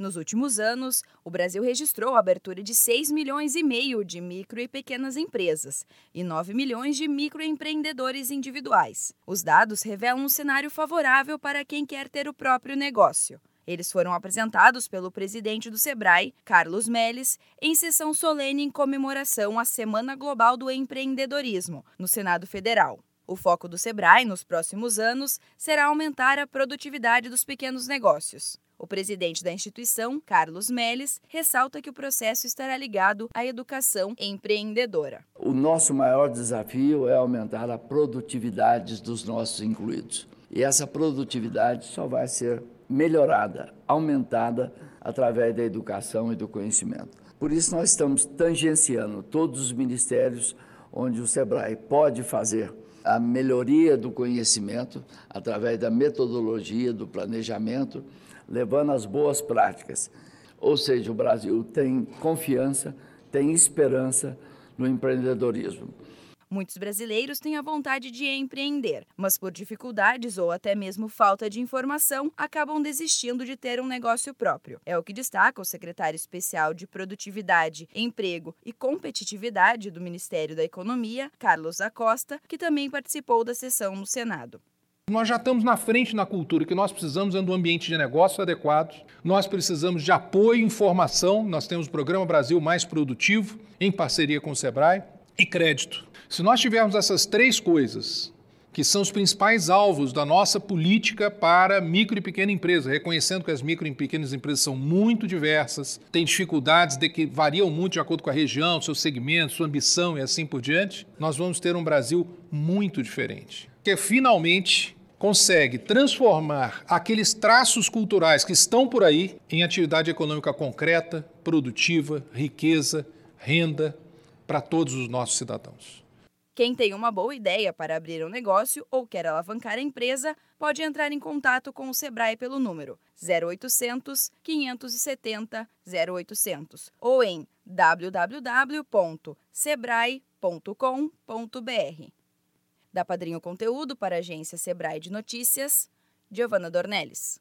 Nos últimos anos, o Brasil registrou a abertura de 6 milhões e meio de micro e pequenas empresas e 9 milhões de microempreendedores individuais. Os dados revelam um cenário favorável para quem quer ter o próprio negócio. Eles foram apresentados pelo presidente do Sebrae, Carlos Melles, em sessão solene em comemoração à Semana Global do Empreendedorismo, no Senado Federal. O foco do Sebrae nos próximos anos será aumentar a produtividade dos pequenos negócios. O presidente da instituição, Carlos Melles, ressalta que o processo estará ligado à educação empreendedora. O nosso maior desafio é aumentar a produtividade dos nossos incluídos. E essa produtividade só vai ser melhorada, aumentada através da educação e do conhecimento. Por isso, nós estamos tangenciando todos os ministérios onde o SEBRAE pode fazer a melhoria do conhecimento através da metodologia, do planejamento levando as boas práticas. Ou seja, o Brasil tem confiança, tem esperança no empreendedorismo. Muitos brasileiros têm a vontade de empreender, mas por dificuldades ou até mesmo falta de informação, acabam desistindo de ter um negócio próprio. É o que destaca o secretário especial de Produtividade, Emprego e Competitividade do Ministério da Economia, Carlos Acosta, que também participou da sessão no Senado. Nós já estamos na frente na cultura, que nós precisamos é de um ambiente de negócio adequado, nós precisamos de apoio e informação, nós temos o Programa Brasil Mais Produtivo, em parceria com o Sebrae, e crédito. Se nós tivermos essas três coisas, que são os principais alvos da nossa política para micro e pequena empresa, reconhecendo que as micro e pequenas empresas são muito diversas, têm dificuldades de que variam muito de acordo com a região, seu segmento, sua ambição e assim por diante, nós vamos ter um Brasil muito diferente. Que finalmente consegue transformar aqueles traços culturais que estão por aí em atividade econômica concreta, produtiva, riqueza, renda para todos os nossos cidadãos. Quem tem uma boa ideia para abrir um negócio ou quer alavancar a empresa, pode entrar em contato com o Sebrae pelo número 0800 570 0800 ou em www.sebrae.com.br. Da Padrinho Conteúdo para a agência Sebrae de Notícias, Giovana Dornelles.